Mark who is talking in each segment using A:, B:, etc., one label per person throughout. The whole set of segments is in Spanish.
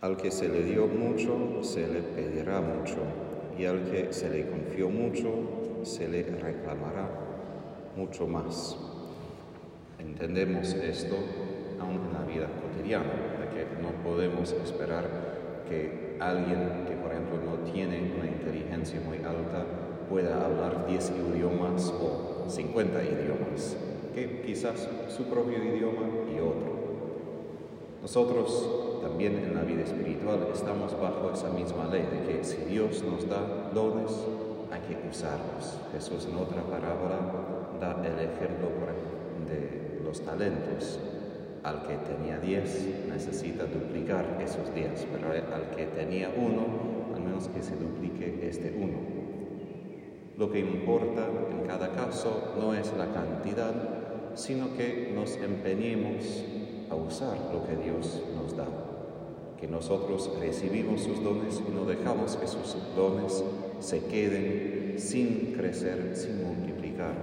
A: Al que se le dio mucho, se le pedirá mucho, y al que se le confió mucho, se le reclamará mucho más. Entendemos esto aún en la vida cotidiana, de que no podemos esperar que alguien que, por ejemplo, no tiene una inteligencia muy alta pueda hablar 10 idiomas o 50 idiomas, que quizás su propio idioma y otro. Nosotros también en la vida espiritual estamos bajo esa misma ley de que si Dios nos da dones, hay que usarlos. Jesús en otra parábola da el ejemplo de los talentos. Al que tenía diez necesita duplicar esos diez, pero al que tenía uno, al menos que se duplique este uno. Lo que importa en cada caso no es la cantidad, sino que nos empeñemos a usar lo que Dios nos da. Que nosotros recibimos sus dones y no dejamos que sus dones se queden sin crecer, sin multiplicar.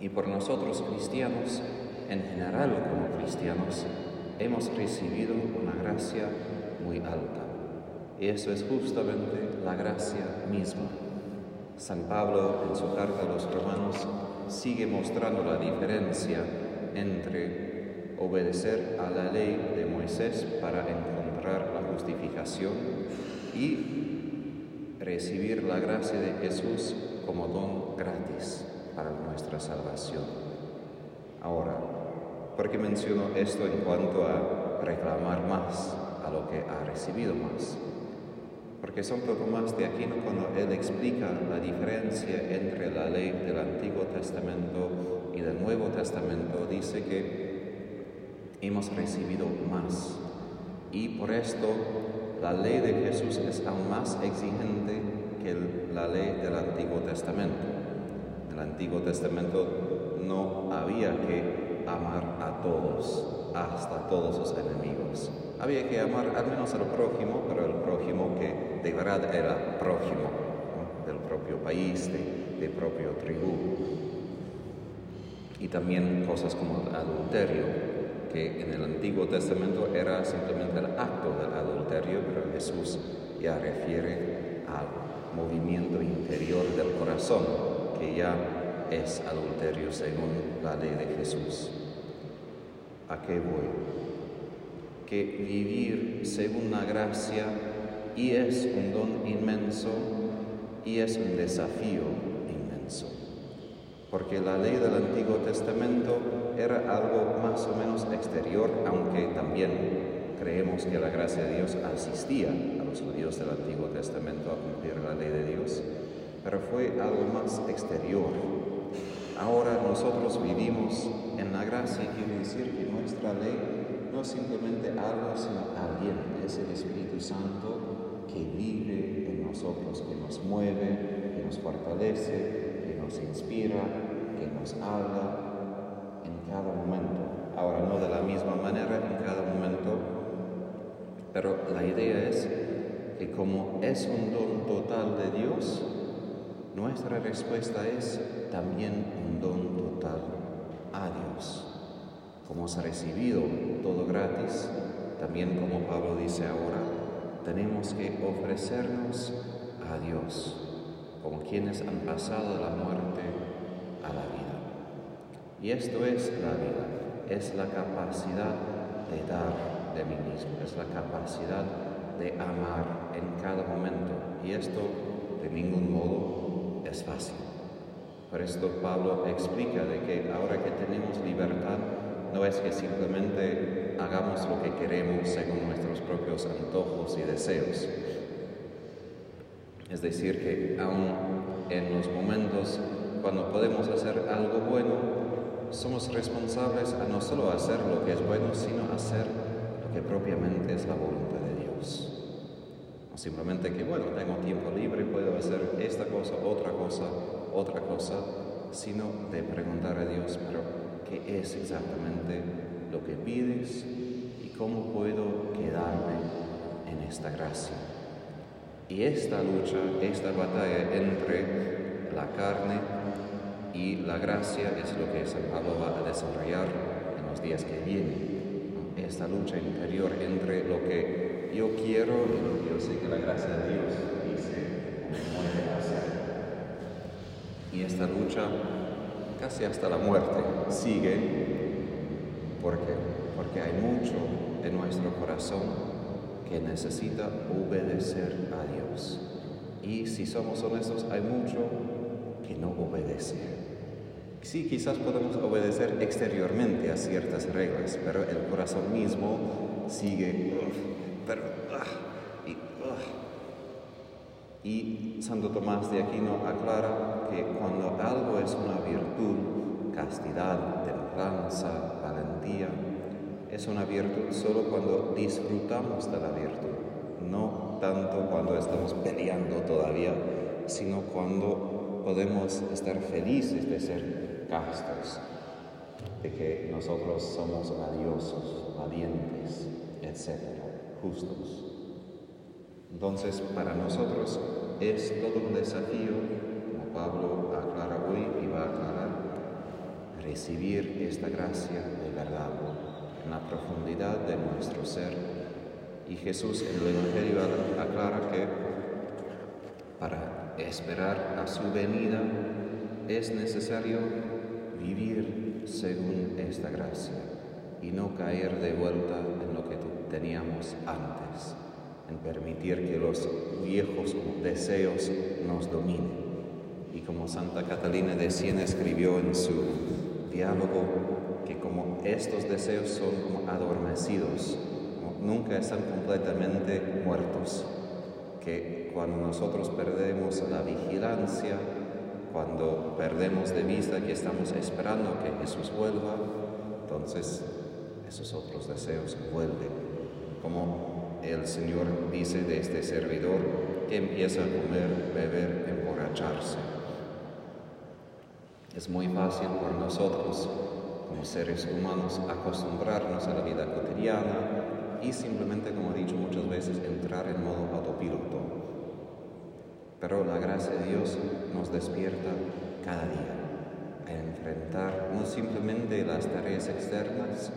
A: Y por nosotros cristianos, en general como cristianos, hemos recibido una gracia muy alta. Y eso es justamente la gracia misma. San Pablo en su carta a los romanos sigue mostrando la diferencia entre obedecer a la ley Para encontrar la justificación y recibir la gracia de Jesús como don gratis para nuestra salvación. Ahora, ¿por qué menciono esto en cuanto a reclamar más a lo que ha recibido más? Porque Santo Tomás de Aquino, cuando él explica la diferencia entre la ley del Antiguo Testamento y del Nuevo Testamento, dice que hemos recibido más. Y por esto la ley de Jesús es aún más exigente que la ley del Antiguo Testamento. En el Antiguo Testamento no había que amar a todos, hasta todos sus enemigos. Había que amar al menos al prójimo, pero el prójimo que de verdad era prójimo del propio país, de, de propio tribu. Y también cosas como adulterio, que en el Antiguo Testamento era simplemente el acto del adulterio, pero Jesús ya refiere al movimiento interior del corazón, que ya es adulterio según la ley de Jesús. ¿A qué voy? Que vivir según la gracia y es un don inmenso y es un desafío inmenso. Porque la ley del Antiguo Testamento era algo más o menos exterior, aunque también creemos que la gracia de Dios asistía a los judíos del Antiguo Testamento a cumplir la ley de Dios, pero fue algo más exterior. Ahora nosotros vivimos en la gracia quiere decir que nuestra ley no es simplemente algo, sino alguien, es el Espíritu Santo que vive en nosotros, que nos mueve, que nos fortalece, que nos inspira, que nos habla en cada momento. Ahora no de la misma manera en cada momento, pero la idea es que como es un don total de Dios, nuestra respuesta es también un don total a Dios. Como has recibido todo gratis, también como Pablo dice ahora, tenemos que ofrecernos a Dios como quienes han pasado la muerte. Y esto es la vida, es la capacidad de dar de mí mismo, es la capacidad de amar en cada momento. Y esto de ningún modo es fácil. Por esto Pablo explica de que ahora que tenemos libertad, no es que simplemente hagamos lo que queremos según nuestros propios antojos y deseos. Es decir, que aún en los momentos cuando podemos hacer algo bueno, somos responsables a no solo hacer lo que es bueno, sino hacer lo que propiamente es la voluntad de Dios. No simplemente que, bueno, tengo tiempo libre, puedo hacer esta cosa, otra cosa, otra cosa, sino de preguntar a Dios, pero ¿qué es exactamente lo que pides y cómo puedo quedarme en esta gracia? Y esta lucha, esta batalla entre la carne y la gracia es lo que San Pablo va a desarrollar en los días que vienen. Esta lucha interior entre lo que quiero y lo que yo sé que la gracia de Dios dice me mueve hacer. Y esta lucha, casi hasta la muerte, sigue porque, porque hay mucho en nuestro corazón que necesita obedecer a Dios. Y si somos honestos, hay mucho que no obedece. Sí, quizás podemos obedecer exteriormente a ciertas reglas, pero el corazón mismo sigue, pero, ah, y, ah. y Santo Tomás de Aquino aclara que cuando algo es una virtud, castidad, templanza, valentía, es una virtud solo cuando disfrutamos de la virtud, no tanto cuando estamos peleando todavía, sino cuando podemos estar felices de ser castos, de que nosotros somos valiosos, valientes, etc., justos. Entonces, para nosotros es todo un desafío, como Pablo aclara hoy y va a aclarar, recibir esta gracia de verdad en la profundidad de nuestro ser. Y Jesús en el Evangelio aclara que para esperar a su venida es necesario vivir según esta gracia y no caer de vuelta en lo que teníamos antes, en permitir que los viejos deseos nos dominen. Y como Santa Catalina de Siena escribió en su diálogo que como estos deseos son como adormecidos, nunca están completamente muertos, que cuando nosotros perdemos la vigilancia, cuando perdemos de vista que estamos esperando que Jesús vuelva, entonces esos otros deseos vuelven. Como el Señor dice de este servidor que empieza a comer, beber, emborracharse. Es muy fácil por nosotros como seres humanos acostumbrarnos a la vida cotidiana y simplemente, como he dicho muchas veces, entrar en modo autopiloto. Pero la gracia de Dios nos despierta cada día a enfrentar no simplemente las tareas externas,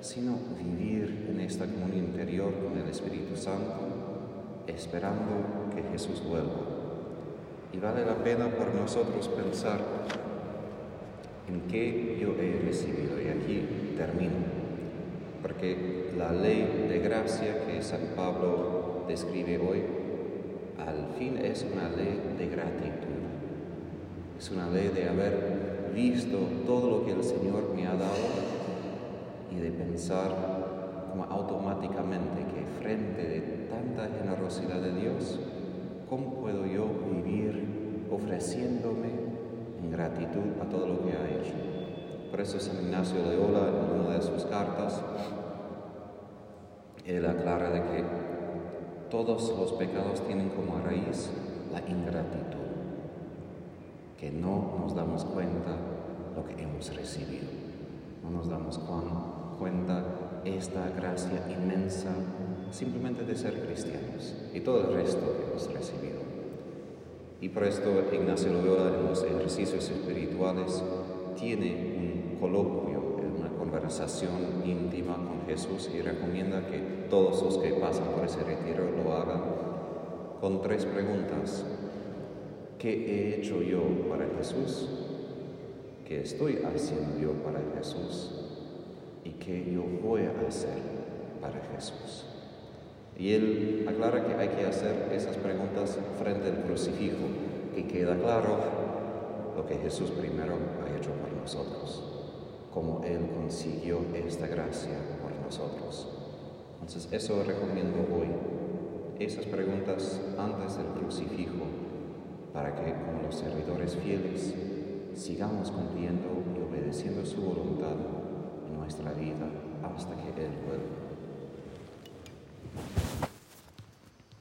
A: sino vivir en esta comunión interior con el Espíritu Santo, esperando que Jesús vuelva. Y vale la pena por nosotros pensar en qué yo he recibido. Y aquí termino, porque la ley de gracia que San Pablo describe hoy, al fin es una ley de gratitud. Es una ley de haber visto todo lo que el Señor me ha dado y de pensar automáticamente que frente de tanta generosidad de Dios, ¿cómo puedo yo vivir ofreciéndome en gratitud a todo lo que ha hecho. Por eso San Ignacio de Ola, en una de sus cartas, él aclara de que todos los pecados tienen como raíz la ingratitud, que no nos damos cuenta lo que hemos recibido, no nos damos cuenta esta gracia inmensa simplemente de ser cristianos y todo el resto que hemos recibido. Y por esto Ignacio Loyola en los ejercicios espirituales tiene un coloquio, conversación íntima con Jesús y recomienda que todos los que pasan por ese retiro lo hagan con tres preguntas. ¿Qué he hecho yo para Jesús? ¿Qué estoy haciendo yo para Jesús? ¿Y qué yo voy a hacer para Jesús? Y él aclara que hay que hacer esas preguntas frente al crucifijo, que queda claro lo que Jesús primero ha hecho por nosotros, cómo Él consiguió esta gracia por nosotros. Entonces eso recomiendo hoy, esas preguntas antes del crucifijo, para que como los servidores fieles sigamos cumpliendo y obedeciendo su voluntad en nuestra vida hasta que Él vuelva.